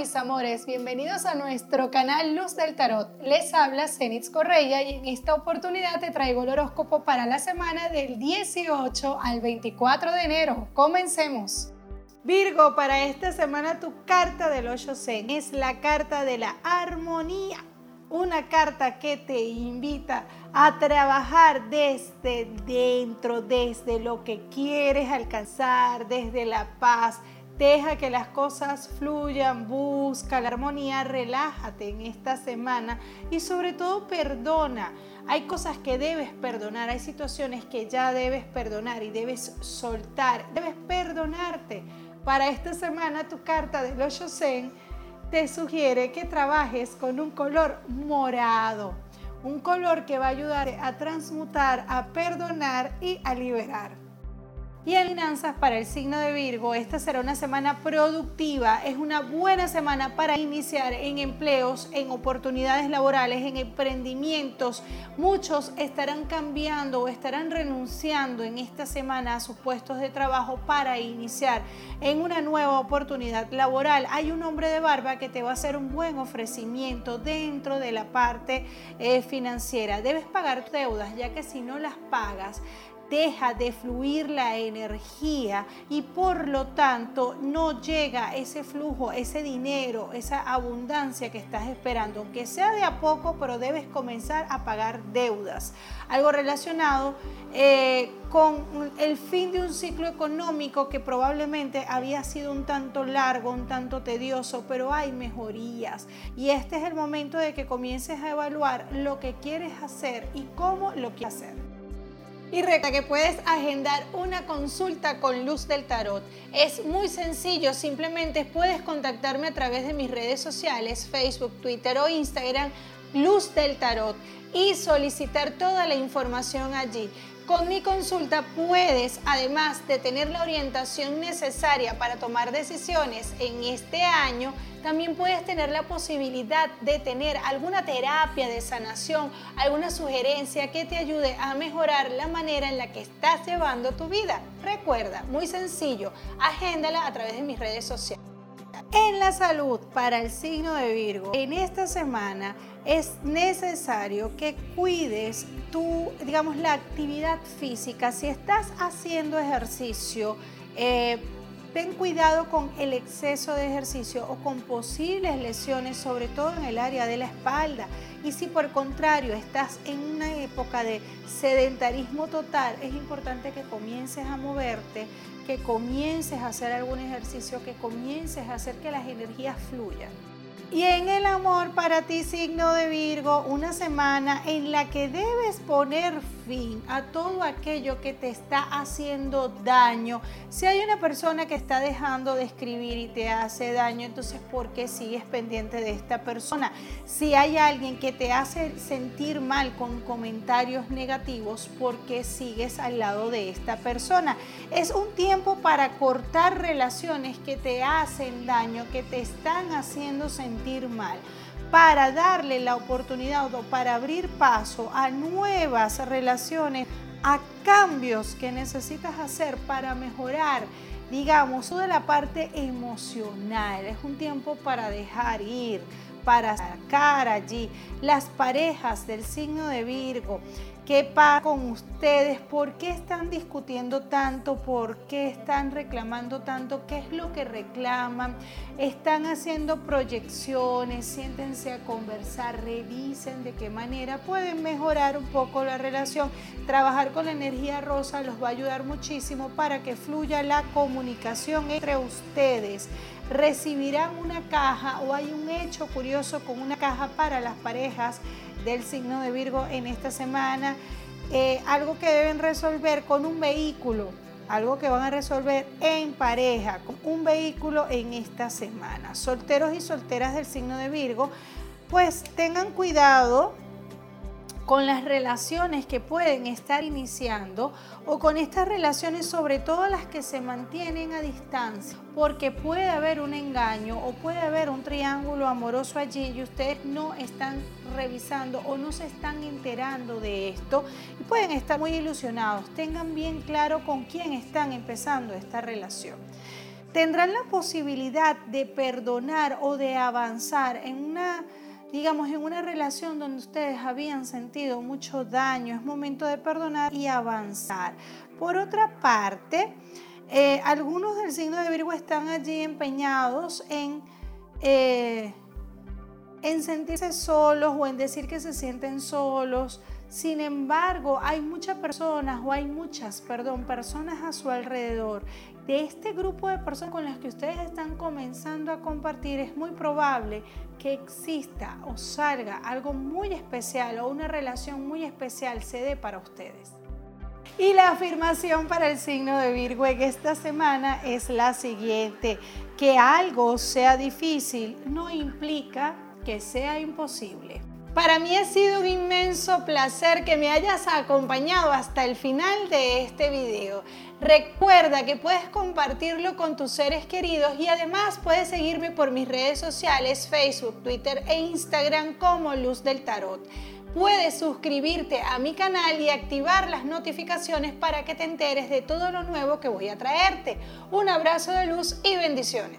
mis amores, bienvenidos a nuestro canal Luz del Tarot. Les habla Zenitz Correia y en esta oportunidad te traigo el horóscopo para la semana del 18 al 24 de enero. Comencemos. Virgo, para esta semana tu carta del 8 Zen es la carta de la armonía. Una carta que te invita a trabajar desde dentro, desde lo que quieres alcanzar, desde la paz, Deja que las cosas fluyan, busca la armonía, relájate en esta semana y sobre todo perdona. Hay cosas que debes perdonar, hay situaciones que ya debes perdonar y debes soltar, debes perdonarte. Para esta semana tu carta del 8 Zen te sugiere que trabajes con un color morado, un color que va a ayudar a transmutar, a perdonar y a liberar. Y en finanzas para el signo de Virgo, esta será una semana productiva, es una buena semana para iniciar en empleos, en oportunidades laborales, en emprendimientos. Muchos estarán cambiando o estarán renunciando en esta semana a sus puestos de trabajo para iniciar en una nueva oportunidad laboral. Hay un hombre de barba que te va a hacer un buen ofrecimiento dentro de la parte eh, financiera. Debes pagar deudas, ya que si no las pagas, deja de fluir la energía y por lo tanto no llega ese flujo, ese dinero, esa abundancia que estás esperando, aunque sea de a poco, pero debes comenzar a pagar deudas. Algo relacionado eh, con el fin de un ciclo económico que probablemente había sido un tanto largo, un tanto tedioso, pero hay mejorías. Y este es el momento de que comiences a evaluar lo que quieres hacer y cómo lo quieres hacer. Y recuerda que puedes agendar una consulta con Luz del Tarot. Es muy sencillo, simplemente puedes contactarme a través de mis redes sociales, Facebook, Twitter o Instagram, Luz del Tarot, y solicitar toda la información allí. Con mi consulta puedes, además de tener la orientación necesaria para tomar decisiones en este año, también puedes tener la posibilidad de tener alguna terapia de sanación, alguna sugerencia que te ayude a mejorar la manera en la que estás llevando tu vida. Recuerda, muy sencillo, agéndala a través de mis redes sociales. En la salud para el signo de Virgo, en esta semana es necesario que cuides tu, digamos, la actividad física. Si estás haciendo ejercicio, eh, Ten cuidado con el exceso de ejercicio o con posibles lesiones, sobre todo en el área de la espalda. Y si por contrario estás en una época de sedentarismo total, es importante que comiences a moverte, que comiences a hacer algún ejercicio, que comiences a hacer que las energías fluyan. Y en el amor para ti, signo de Virgo, una semana en la que debes poner fin a todo aquello que te está haciendo daño. Si hay una persona que está dejando de escribir y te hace daño, entonces ¿por qué sigues pendiente de esta persona? Si hay alguien que te hace sentir mal con comentarios negativos, ¿por qué sigues al lado de esta persona? Es un tiempo para cortar relaciones que te hacen daño, que te están haciendo sentir mal, para darle la oportunidad o para abrir paso a nuevas relaciones, a cambios que necesitas hacer para mejorar, digamos, toda la parte emocional. Es un tiempo para dejar ir, para sacar allí las parejas del signo de Virgo ¿Qué pasa con ustedes? ¿Por qué están discutiendo tanto? ¿Por qué están reclamando tanto? ¿Qué es lo que reclaman? ¿Están haciendo proyecciones? Siéntense a conversar, revisen de qué manera pueden mejorar un poco la relación. Trabajar con la energía rosa los va a ayudar muchísimo para que fluya la comunicación entre ustedes recibirán una caja o hay un hecho curioso con una caja para las parejas del signo de Virgo en esta semana, eh, algo que deben resolver con un vehículo, algo que van a resolver en pareja, con un vehículo en esta semana. Solteros y solteras del signo de Virgo, pues tengan cuidado con las relaciones que pueden estar iniciando o con estas relaciones, sobre todo las que se mantienen a distancia, porque puede haber un engaño o puede haber un triángulo amoroso allí y ustedes no están revisando o no se están enterando de esto y pueden estar muy ilusionados. Tengan bien claro con quién están empezando esta relación. tendrán la posibilidad de perdonar o de avanzar en una digamos, en una relación donde ustedes habían sentido mucho daño, es momento de perdonar y avanzar. Por otra parte, eh, algunos del signo de Virgo están allí empeñados en, eh, en sentirse solos o en decir que se sienten solos. Sin embargo, hay muchas personas o hay muchas, perdón, personas a su alrededor. De este grupo de personas con las que ustedes están comenzando a compartir, es muy probable que exista o salga algo muy especial o una relación muy especial se dé para ustedes. Y la afirmación para el signo de Virgo esta semana es la siguiente, que algo sea difícil no implica que sea imposible. Para mí ha sido un inmenso placer que me hayas acompañado hasta el final de este video. Recuerda que puedes compartirlo con tus seres queridos y además puedes seguirme por mis redes sociales, Facebook, Twitter e Instagram como Luz del Tarot. Puedes suscribirte a mi canal y activar las notificaciones para que te enteres de todo lo nuevo que voy a traerte. Un abrazo de luz y bendiciones.